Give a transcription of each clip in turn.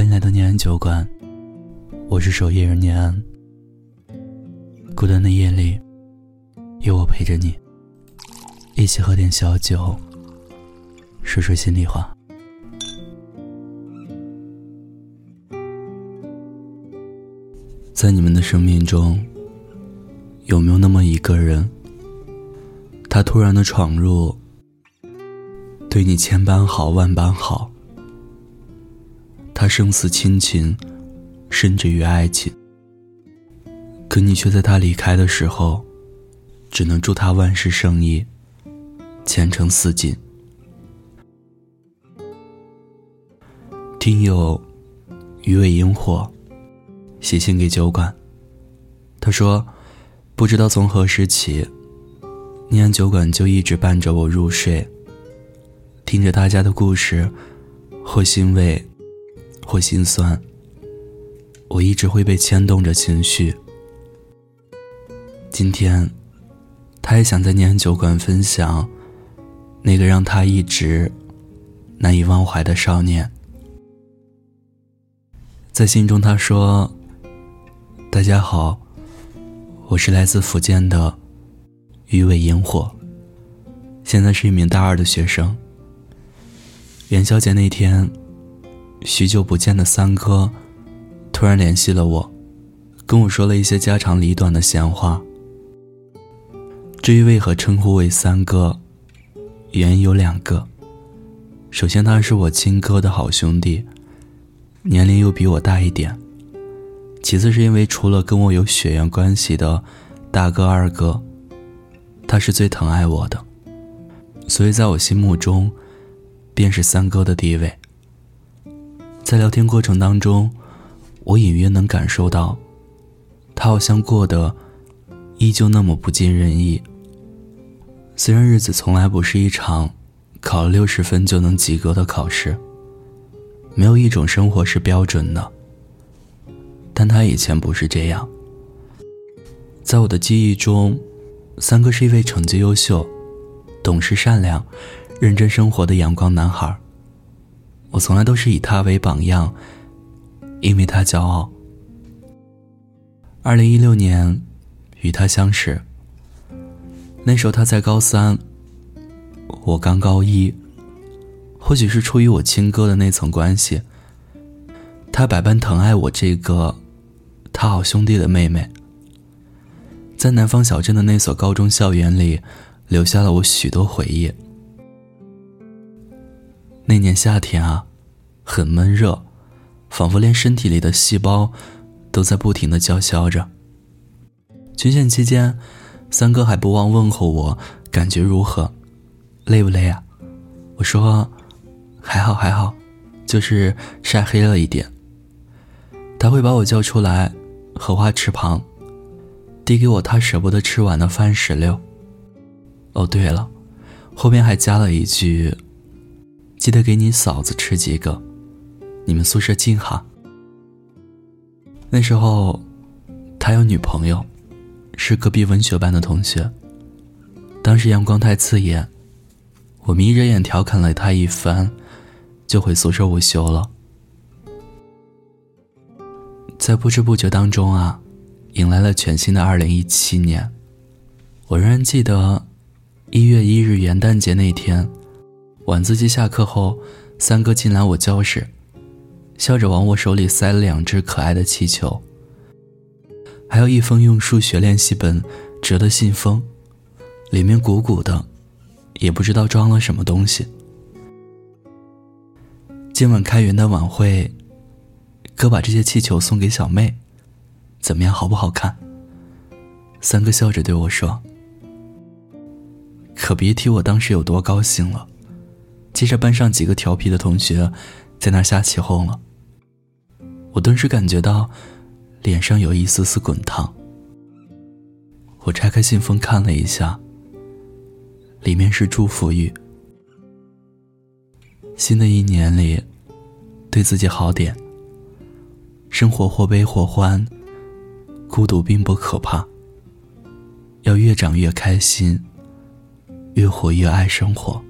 欢迎来到念安酒馆，我是守夜人念安。孤单的夜里，有我陪着你，一起喝点小酒，说说心里话。在你们的生命中，有没有那么一个人，他突然的闯入，对你千般好万般好，他胜似亲情，甚至于爱情，可你却在他离开的时候，只能祝他万事胜意，前程似锦。听友鱼尾萤火。写信给酒馆。他说：“不知道从何时起，念安酒馆就一直伴着我入睡。听着大家的故事，或欣慰，或心酸，我一直会被牵动着情绪。今天，他也想在念酒馆分享那个让他一直难以忘怀的少年。在信中，他说。”大家好，我是来自福建的鱼尾萤火，现在是一名大二的学生。元宵节那天，许久不见的三哥突然联系了我，跟我说了一些家长里短的闲话。至于为何称呼为三哥，原因有两个。首先，他是我亲哥的好兄弟，年龄又比我大一点。其次是因为除了跟我有血缘关系的大哥、二哥，他是最疼爱我的，所以在我心目中，便是三哥的地位。在聊天过程当中，我隐约能感受到，他好像过得依旧那么不尽人意。虽然日子从来不是一场考了六十分就能及格的考试，没有一种生活是标准的。但他以前不是这样。在我的记忆中，三哥是一位成绩优秀、懂事、善良、认真生活的阳光男孩。我从来都是以他为榜样，因为他骄傲。二零一六年，与他相识。那时候他在高三，我刚高一。或许是出于我亲哥的那层关系。他百般疼爱我这个他好兄弟的妹妹，在南方小镇的那所高中校园里，留下了我许多回忆。那年夏天啊，很闷热，仿佛连身体里的细胞都在不停的叫嚣着。军训期间，三哥还不忘问候我感觉如何，累不累啊？我说还好还好，就是晒黑了一点。他会把我叫出来，荷花池旁，递给我他舍不得吃完的番石榴。哦，对了，后边还加了一句：“记得给你嫂子吃几个，你们宿舍近哈。”那时候，他有女朋友，是隔壁文学班的同学。当时阳光太刺眼，我眯着眼调侃了他一番，就回宿舍午休了。在不知不觉当中啊，迎来了全新的二零一七年。我仍然记得一月一日元旦节那天，晚自习下课后，三哥进来我教室，笑着往我手里塞了两只可爱的气球，还有一封用数学练习本折的信封，里面鼓鼓的，也不知道装了什么东西。今晚开元旦晚会。哥把这些气球送给小妹，怎么样？好不好看？三哥笑着对我说：“可别提我当时有多高兴了。”接着班上几个调皮的同学在那瞎起哄了，我顿时感觉到脸上有一丝丝滚烫。我拆开信封看了一下，里面是祝福语：新的一年里，对自己好点。生活或悲或欢，孤独并不可怕。要越长越开心，越活越爱生活。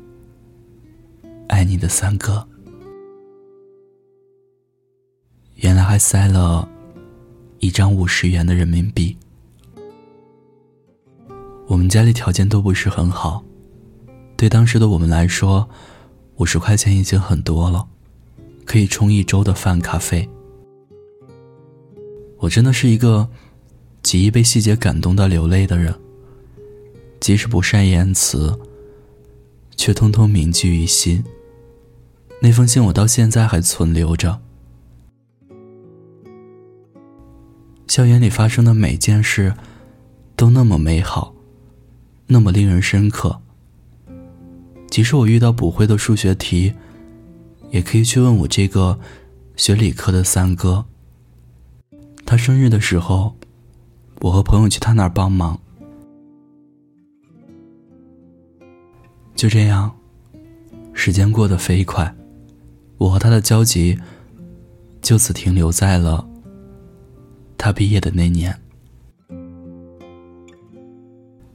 爱你的三哥。原来还塞了一张五十元的人民币。我们家里条件都不是很好，对当时的我们来说，五十块钱已经很多了，可以充一周的饭卡费。我真的是一个极易被细节感动到流泪的人，即使不善言辞，却通通铭记于心。那封信我到现在还存留着。校园里发生的每件事，都那么美好，那么令人深刻。即使我遇到不会的数学题，也可以去问我这个学理科的三哥。他生日的时候，我和朋友去他那儿帮忙。就这样，时间过得飞快，我和他的交集就此停留在了他毕业的那年。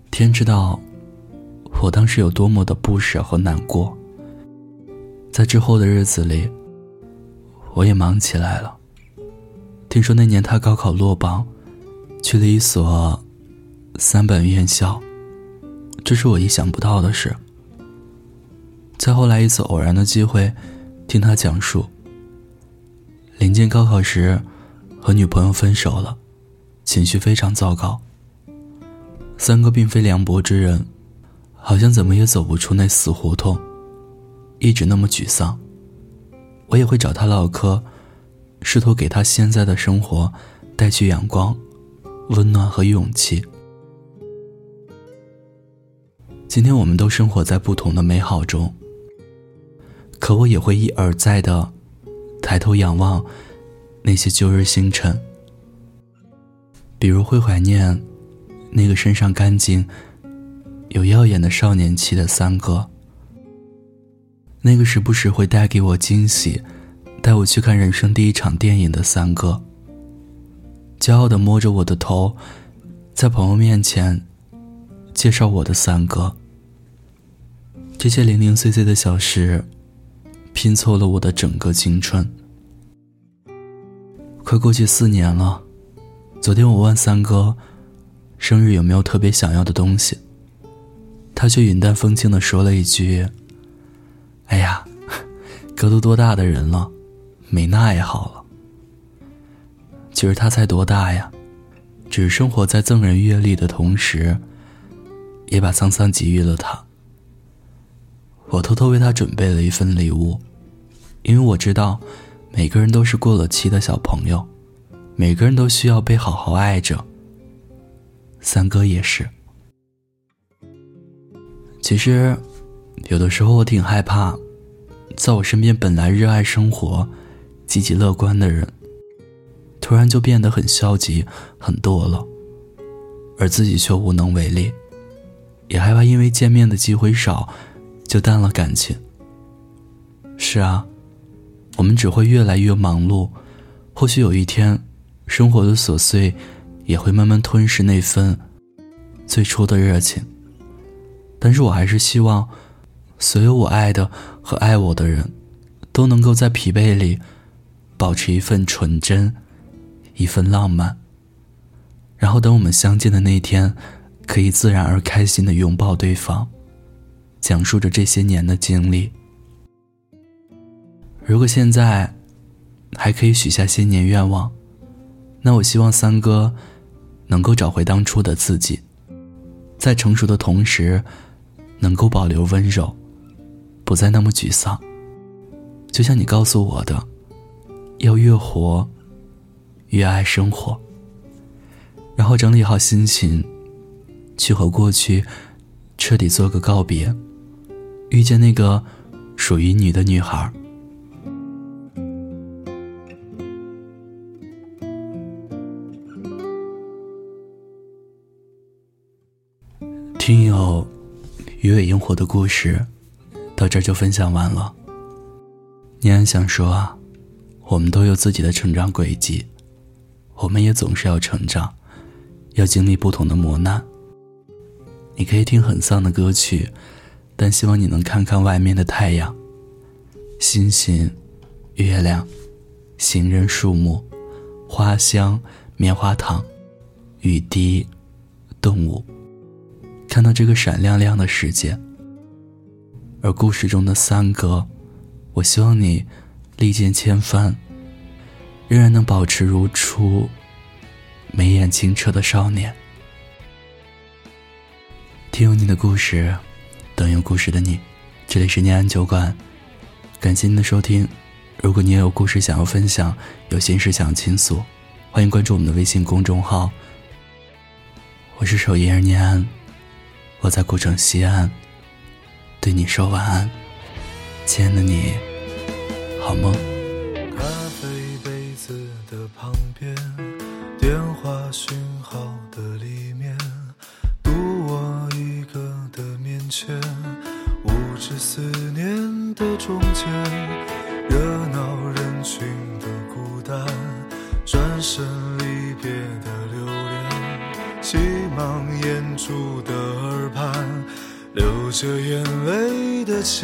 天知道，我当时有多么的不舍和难过。在之后的日子里，我也忙起来了。听说那年他高考落榜，去了一所三本院校，这是我意想不到的事。再后来一次偶然的机会，听他讲述，临近高考时和女朋友分手了，情绪非常糟糕。三哥并非凉薄之人，好像怎么也走不出那死胡同，一直那么沮丧。我也会找他唠嗑。试图给他现在的生活带去阳光、温暖和勇气。今天我们都生活在不同的美好中，可我也会一而再的抬头仰望那些旧日星辰，比如会怀念那个身上干净、有耀眼的少年气的三哥，那个时不时会带给我惊喜。带我去看人生第一场电影的三哥，骄傲的摸着我的头，在朋友面前介绍我的三哥。这些零零碎碎的小事，拼凑了我的整个青春。快过去四年了，昨天我问三哥，生日有没有特别想要的东西，他却云淡风轻的说了一句：“哎呀，哥都多大的人了。”没那也好了。其实他才多大呀，只是生活在赠人阅历的同时，也把沧桑给予了他。我偷偷为他准备了一份礼物，因为我知道，每个人都是过了期的小朋友，每个人都需要被好好爱着。三哥也是。其实，有的时候我挺害怕，在我身边本来热爱生活。积极乐观的人，突然就变得很消极、很多了，而自己却无能为力，也害怕因为见面的机会少，就淡了感情。是啊，我们只会越来越忙碌，或许有一天，生活的琐碎也会慢慢吞噬那份最初的热情。但是我还是希望，所有我爱的和爱我的人，都能够在疲惫里。保持一份纯真，一份浪漫。然后等我们相见的那天，可以自然而开心的拥抱对方，讲述着这些年的经历。如果现在还可以许下新年愿望，那我希望三哥能够找回当初的自己，在成熟的同时，能够保留温柔，不再那么沮丧。就像你告诉我的。要越活，越爱生活。然后整理好心情，去和过去彻底做个告别，遇见那个属于你的女孩。听友鱼尾萤火的故事，到这就分享完了。你还想说啊？我们都有自己的成长轨迹，我们也总是要成长，要经历不同的磨难。你可以听很丧的歌曲，但希望你能看看外面的太阳、星星、月亮、行人、树木、花香、棉花糖、雨滴、动物，看到这个闪亮亮的世界。而故事中的三哥，我希望你历尽千帆，仍然能保持如初眉眼清澈的少年。听有你的故事，等有故事的你。这里是念安酒馆，感谢您的收听。如果你也有故事想要分享，有心事想倾诉，欢迎关注我们的微信公众号。我是守夜人念安，我在古城西安，对你说晚安，亲爱的你，好梦。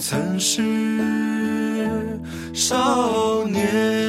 曾是少年。